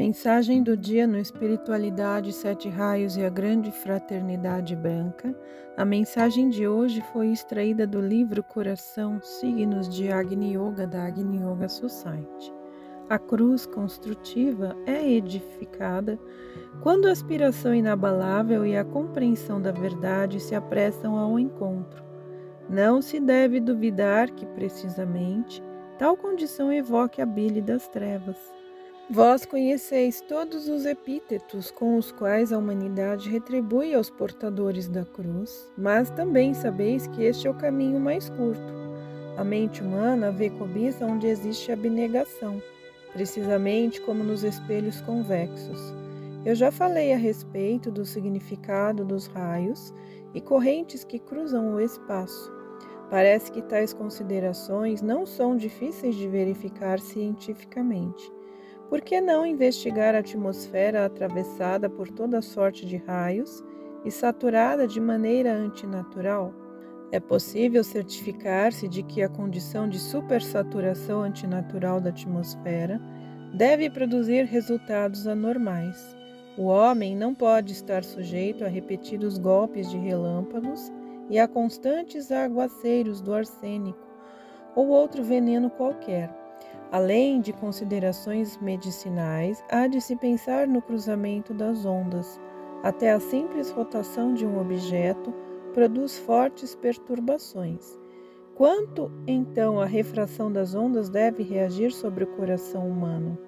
Mensagem do dia no Espiritualidade Sete Raios e a Grande Fraternidade Branca. A mensagem de hoje foi extraída do livro Coração Signos de Agni Yoga da Agni Yoga Society. A cruz construtiva é edificada quando a aspiração inabalável e a compreensão da verdade se apressam ao encontro. Não se deve duvidar que, precisamente, tal condição evoque a bile das trevas Vós conheceis todos os epítetos com os quais a humanidade retribui aos portadores da cruz, mas também sabeis que este é o caminho mais curto. A mente humana vê cobiça onde existe abnegação, precisamente como nos espelhos convexos. Eu já falei a respeito do significado dos raios e correntes que cruzam o espaço. Parece que tais considerações não são difíceis de verificar cientificamente. Por que não investigar a atmosfera atravessada por toda sorte de raios e saturada de maneira antinatural? É possível certificar-se de que a condição de supersaturação antinatural da atmosfera deve produzir resultados anormais. O homem não pode estar sujeito a repetidos golpes de relâmpagos e a constantes aguaceiros do arsênico ou outro veneno qualquer. Além de considerações medicinais, há de se pensar no cruzamento das ondas. Até a simples rotação de um objeto produz fortes perturbações. Quanto então a refração das ondas deve reagir sobre o coração humano?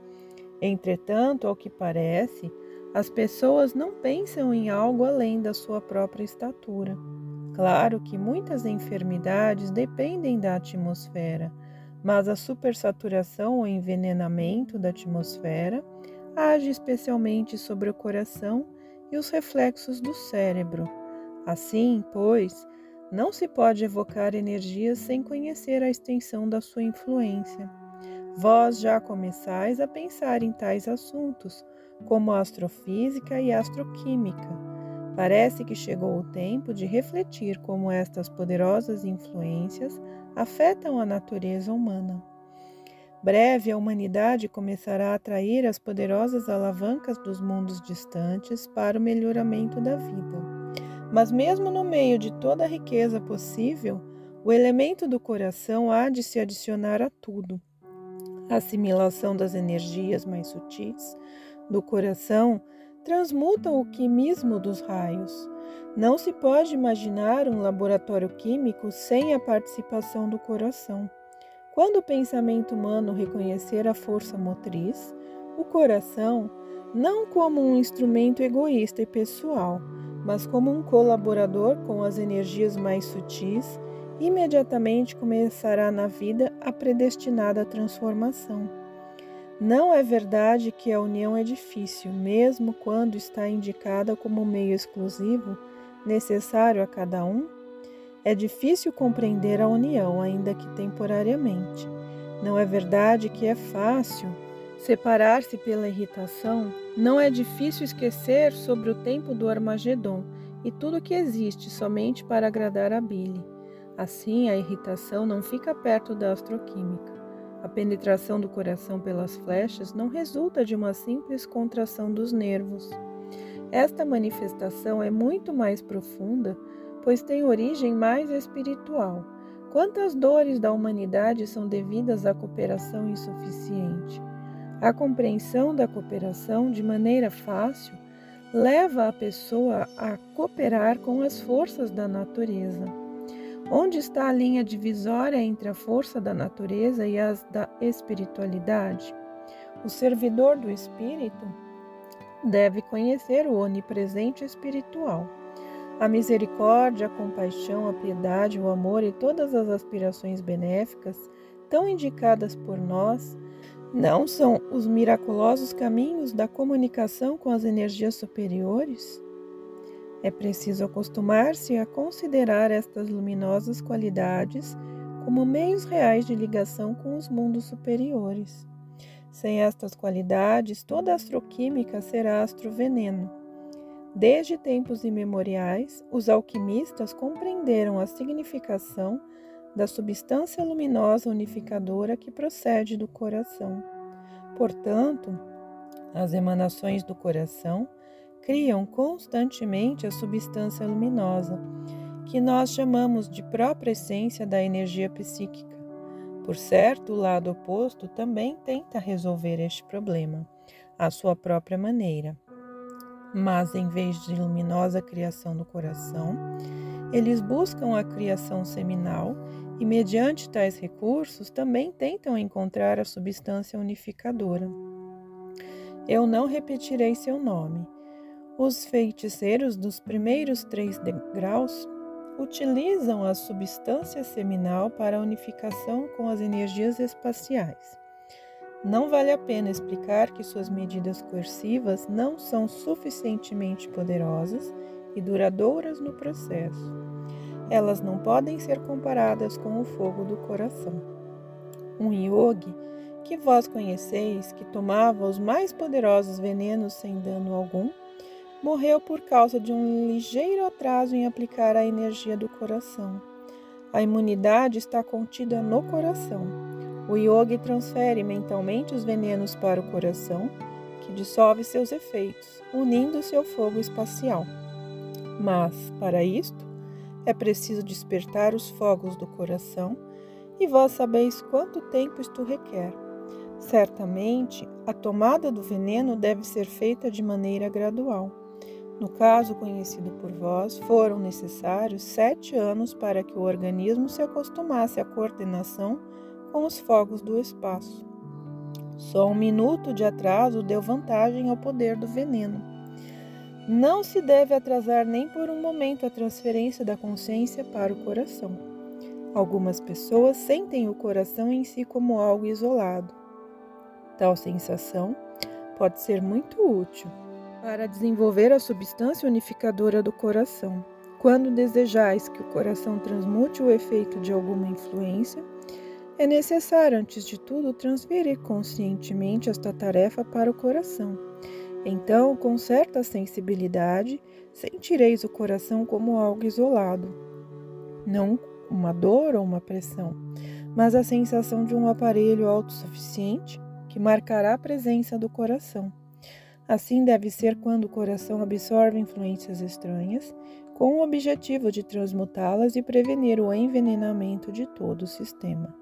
Entretanto, ao que parece, as pessoas não pensam em algo além da sua própria estatura. Claro que muitas enfermidades dependem da atmosfera mas a supersaturação ou envenenamento da atmosfera age especialmente sobre o coração e os reflexos do cérebro. Assim, pois, não se pode evocar energias sem conhecer a extensão da sua influência. Vós já começais a pensar em tais assuntos, como astrofísica e astroquímica. Parece que chegou o tempo de refletir como estas poderosas influências afetam a natureza humana. Breve, a humanidade começará a atrair as poderosas alavancas dos mundos distantes para o melhoramento da vida. Mas, mesmo no meio de toda a riqueza possível, o elemento do coração há de se adicionar a tudo. A assimilação das energias mais sutis do coração transmuta o quimismo dos raios. Não se pode imaginar um laboratório químico sem a participação do coração. Quando o pensamento humano reconhecer a força motriz, o coração, não como um instrumento egoísta e pessoal, mas como um colaborador com as energias mais sutis, imediatamente começará na vida a predestinada transformação. Não é verdade que a união é difícil, mesmo quando está indicada como meio exclusivo necessário a cada um? É difícil compreender a união, ainda que temporariamente. Não é verdade que é fácil separar-se pela irritação? Não é difícil esquecer sobre o tempo do Armagedon e tudo que existe somente para agradar a Billy. Assim, a irritação não fica perto da astroquímica. A penetração do coração pelas flechas não resulta de uma simples contração dos nervos. Esta manifestação é muito mais profunda, pois tem origem mais espiritual. Quantas dores da humanidade são devidas à cooperação insuficiente? A compreensão da cooperação de maneira fácil leva a pessoa a cooperar com as forças da natureza. Onde está a linha divisória entre a força da natureza e as da espiritualidade? O servidor do espírito deve conhecer o onipresente espiritual. A misericórdia, a compaixão, a piedade, o amor e todas as aspirações benéficas, tão indicadas por nós, não são os miraculosos caminhos da comunicação com as energias superiores? É preciso acostumar-se a considerar estas luminosas qualidades como meios reais de ligação com os mundos superiores. Sem estas qualidades, toda astroquímica será astroveneno. Desde tempos imemoriais, os alquimistas compreenderam a significação da substância luminosa unificadora que procede do coração. Portanto, As emanações do coração criam constantemente a substância luminosa, que nós chamamos de própria essência da energia psíquica. Por certo, o lado oposto também tenta resolver este problema, à sua própria maneira. Mas, em vez de luminosa criação do coração, eles buscam a criação seminal e, mediante tais recursos, também tentam encontrar a substância unificadora. Eu não repetirei seu nome. Os feiticeiros dos primeiros três degraus utilizam a substância seminal para unificação com as energias espaciais. Não vale a pena explicar que suas medidas coercivas não são suficientemente poderosas e duradouras no processo. Elas não podem ser comparadas com o fogo do coração. Um yogi que vós conheceis, que tomava os mais poderosos venenos sem dano algum, morreu por causa de um ligeiro atraso em aplicar a energia do coração. A imunidade está contida no coração. O yogi transfere mentalmente os venenos para o coração, que dissolve seus efeitos, unindo-se ao fogo espacial. Mas, para isto, é preciso despertar os fogos do coração, e vós sabeis quanto tempo isto requer. Certamente, a tomada do veneno deve ser feita de maneira gradual. No caso conhecido por vós, foram necessários sete anos para que o organismo se acostumasse à coordenação com os fogos do espaço. Só um minuto de atraso deu vantagem ao poder do veneno. Não se deve atrasar nem por um momento a transferência da consciência para o coração. Algumas pessoas sentem o coração em si como algo isolado. Tal sensação pode ser muito útil para desenvolver a substância unificadora do coração. Quando desejais que o coração transmute o efeito de alguma influência, é necessário, antes de tudo, transferir conscientemente esta tarefa para o coração. Então, com certa sensibilidade, sentireis o coração como algo isolado, não uma dor ou uma pressão, mas a sensação de um aparelho autossuficiente que marcará a presença do coração. Assim deve ser quando o coração absorve influências estranhas, com o objetivo de transmutá-las e prevenir o envenenamento de todo o sistema.